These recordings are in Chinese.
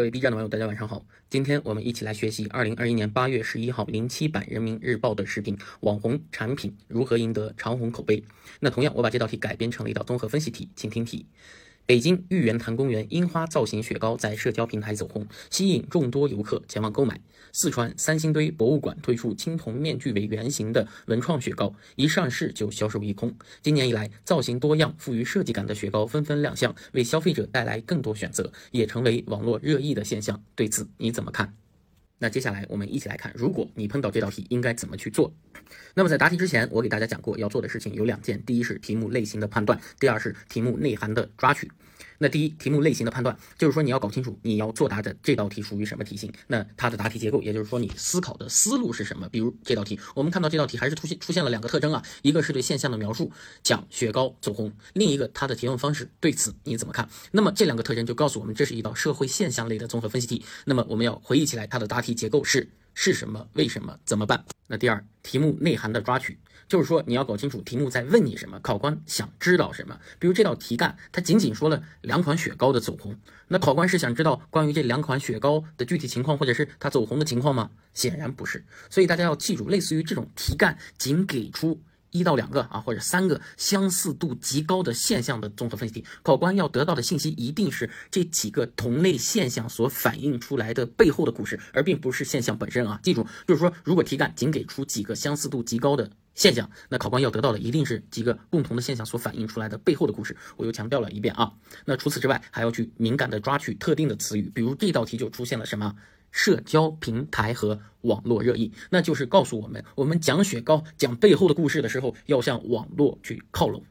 各位 B 站的网友，大家晚上好。今天我们一起来学习二零二一年八月十一号零七版人民日报的视频：网红产品如何赢得长虹口碑？那同样，我把这道题改编成了一道综合分析题，请听题。北京玉渊潭公园樱花造型雪糕在社交平台走红，吸引众多游客前往购买。四川三星堆博物馆推出青铜面具为原型的文创雪糕，一上市就销售一空。今年以来，造型多样、富于设计感的雪糕纷纷亮相，为消费者带来更多选择，也成为网络热议的现象。对此你怎么看？那接下来我们一起来看，如果你碰到这道题，应该怎么去做？那么在答题之前，我给大家讲过，要做的事情有两件：第一是题目类型的判断，第二是题目内涵的抓取。那第一，题目类型的判断，就是说你要搞清楚你要作答的这道题属于什么题型，那它的答题结构，也就是说你思考的思路是什么。比如这道题，我们看到这道题还是出现出现了两个特征啊，一个是对现象的描述，讲雪糕走红，另一个它的提问方式，对此你怎么看？那么这两个特征就告诉我们，这是一道社会现象类的综合分析题。那么我们要回忆起来，它的答题结构是。是什么？为什么？怎么办？那第二，题目内涵的抓取，就是说你要搞清楚题目在问你什么，考官想知道什么。比如这道题干，它仅仅说了两款雪糕的走红，那考官是想知道关于这两款雪糕的具体情况，或者是它走红的情况吗？显然不是。所以大家要记住，类似于这种题干，仅给出。一到两个啊，或者三个相似度极高的现象的综合分析题，考官要得到的信息一定是这几个同类现象所反映出来的背后的故事，而并不是现象本身啊。记住，就是说，如果题干仅给出几个相似度极高的现象，那考官要得到的一定是几个共同的现象所反映出来的背后的故事。我又强调了一遍啊。那除此之外，还要去敏感的抓取特定的词语，比如这道题就出现了什么？社交平台和网络热议，那就是告诉我们，我们讲雪糕、讲背后的故事的时候，要向网络去靠拢。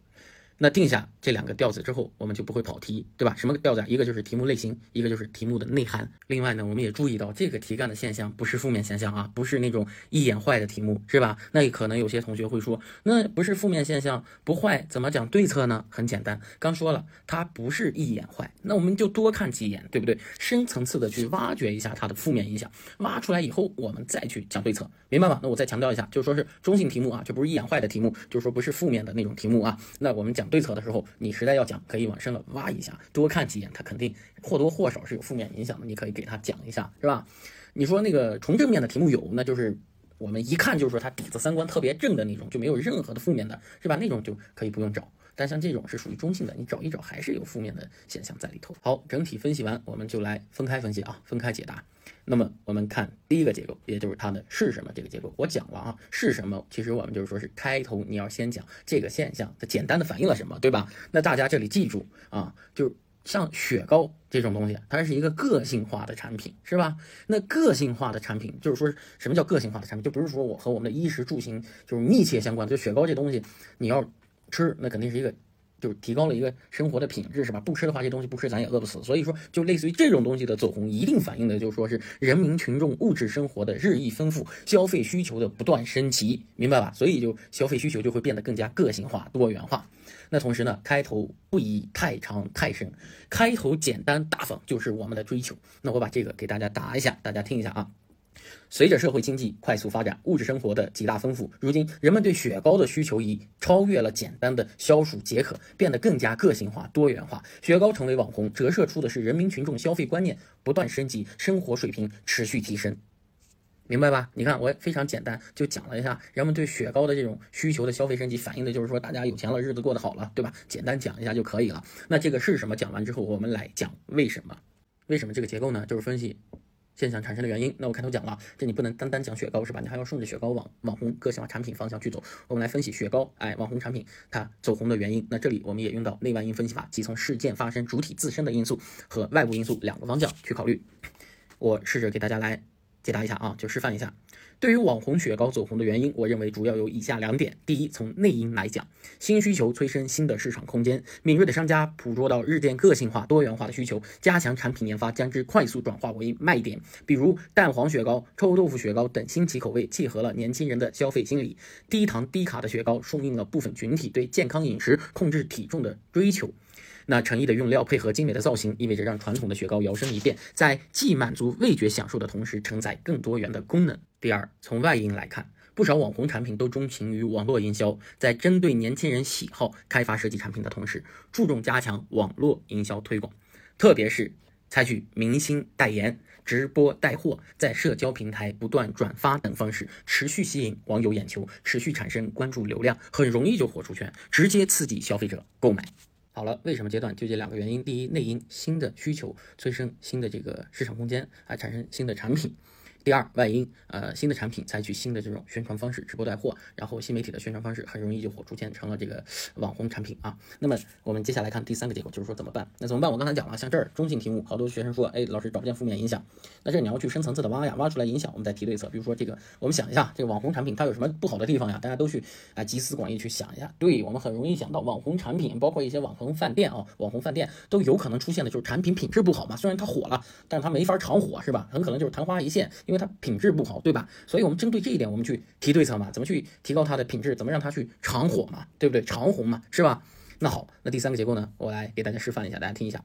那定下这两个调子之后，我们就不会跑题，对吧？什么调子？一个就是题目类型，一个就是题目的内涵。另外呢，我们也注意到这个题干的现象不是负面现象啊，不是那种一眼坏的题目，是吧？那可能有些同学会说，那不是负面现象，不坏怎么讲对策呢？很简单，刚说了，它不是一眼坏，那我们就多看几眼，对不对？深层次的去挖掘一下它的负面影响，挖出来以后，我们再去讲对策，明白吗？那我再强调一下，就是说是中性题目啊，这不是一眼坏的题目，就是说不是负面的那种题目啊。那我们讲。对策的时候，你实在要讲，可以往深了挖一下，多看几眼，它肯定或多或少是有负面影响的。你可以给他讲一下，是吧？你说那个纯正面的题目有，那就是我们一看就是说他底子三观特别正的那种，就没有任何的负面的，是吧？那种就可以不用找。但像这种是属于中性的，你找一找还是有负面的现象在里头。好，整体分析完，我们就来分开分析啊，分开解答。那么我们看第一个结构，也就是它的是什么这个结构，我讲了啊，是什么？其实我们就是说是开头你要先讲这个现象，它简单的反映了什么，对吧？那大家这里记住啊，就像雪糕这种东西，它是一个个性化的产品，是吧？那个性化的产品就是说什么叫个性化的产品？就不是说我和我们的衣食住行就是密切相关，就雪糕这东西你要。吃那肯定是一个，就是提高了一个生活的品质，是吧？不吃的话，这东西不吃咱也饿不死。所以说，就类似于这种东西的走红，一定反映的就是说是人民群众物质生活的日益丰富，消费需求的不断升级，明白吧？所以就消费需求就会变得更加个性化、多元化。那同时呢，开头不宜太长太深，开头简单大方就是我们的追求。那我把这个给大家答一下，大家听一下啊。随着社会经济快速发展，物质生活的极大丰富，如今人们对雪糕的需求已超越了简单的消暑解渴，变得更加个性化、多元化。雪糕成为网红，折射出的是人民群众消费观念不断升级，生活水平持续提升。明白吧？你看，我非常简单就讲了一下人们对雪糕的这种需求的消费升级，反映的就是说大家有钱了，日子过得好了，对吧？简单讲一下就可以了。那这个是什么？讲完之后，我们来讲为什么？为什么这个结构呢？就是分析。现象产生的原因，那我开头讲了，这你不能单单讲雪糕是吧？你还要顺着雪糕往网红个性化产品方向去走。我们来分析雪糕，哎，网红产品它走红的原因。那这里我们也用到内外因分析法，即从事件发生主体自身的因素和外部因素两个方向去考虑。我试着给大家来解答一下啊，就示范一下。对于网红雪糕走红的原因，我认为主要有以下两点：第一，从内因来讲，新需求催生新的市场空间，敏锐的商家捕捉到日渐个性化、多元化的需求，加强产品研发，将之快速转化为卖点。比如蛋黄雪糕、臭豆腐雪糕等新奇口味，契合了年轻人的消费心理。低糖低卡的雪糕，顺应了部分群体对健康饮食、控制体重的追求。那诚意的用料配合精美的造型，意味着让传统的雪糕摇身一变，在既满足味觉享受的同时，承载更多元的功能。第二，从外因来看，不少网红产品都钟情于网络营销，在针对年轻人喜好开发设计产品的同时，注重加强网络营销推广，特别是采取明星代言、直播带货，在社交平台不断转发等方式，持续吸引网友眼球，持续产生关注流量，很容易就火出圈，直接刺激消费者购买。好了，为什么阶段？就这两个原因：第一，内因新的需求催生新的这个市场空间，啊，产生新的产品。第二，外因，呃，新的产品采取新的这种宣传方式，直播带货，然后新媒体的宣传方式很容易就火出圈，成了这个网红产品啊。那么我们接下来看第三个结果，就是说怎么办？那怎么办？我刚才讲了，像这儿中性题目，好多学生说，哎，老师找不见负面影响。那这你要去深层次的挖呀，挖出来影响，我们再提对策。比如说这个，我们想一下，这个网红产品它有什么不好的地方呀？大家都去啊集思广益去想一下。对我们很容易想到网红产品，包括一些网红饭店啊，网红饭店都有可能出现的就是产品品质不好嘛。虽然它火了，但是它没法长火，是吧？很可能就是昙花一现，因为它品质不。好，对吧？所以，我们针对这一点，我们去提对策嘛？怎么去提高它的品质？怎么让它去长火嘛？对不对？长红嘛，是吧？那好，那第三个结构呢？我来给大家示范一下，大家听一下。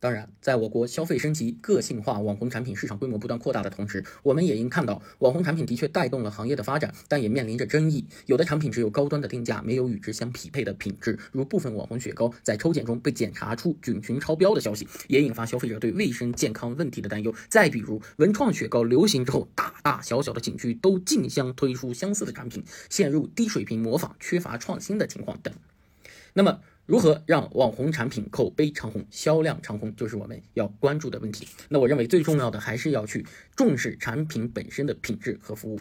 当然，在我国消费升级、个性化网红产品市场规模不断扩大的同时，我们也应看到，网红产品的确带动了行业的发展，但也面临着争议。有的产品只有高端的定价，没有与之相匹配的品质，如部分网红雪糕在抽检中被检查出菌群超标的消息，也引发消费者对卫生健康问题的担忧。再比如，文创雪糕流行之后，大大小小的景区都竞相推出相似的产品，陷入低水平模仿、缺乏创新的情况等。那么，如何让网红产品口碑长红、销量长红，就是我们要关注的问题。那我认为最重要的还是要去重视产品本身的品质和服务。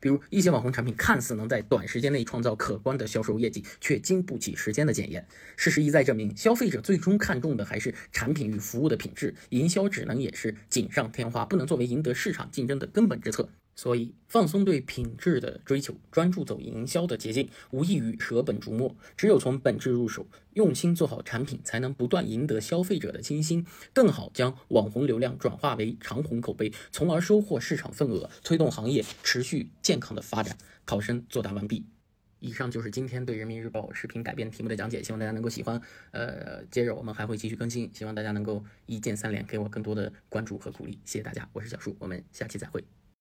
比如一些网红产品看似能在短时间内创造可观的销售业绩，却经不起时间的检验。事实一再证明，消费者最终看重的还是产品与服务的品质，营销只能也是锦上添花，不能作为赢得市场竞争的根本之策。所以，放松对品质的追求，专注走营销的捷径，无异于舍本逐末。只有从本质入手，用心做好产品，才能不断赢得消费者的倾心，更好将网红流量转化为长红口碑，从而收获市场份额，推动行业持续健康的发展。考生作答完毕。以上就是今天对人民日报视频改编题目的讲解，希望大家能够喜欢。呃，接着我们还会继续更新，希望大家能够一键三连，给我更多的关注和鼓励。谢谢大家，我是小树，我们下期再会。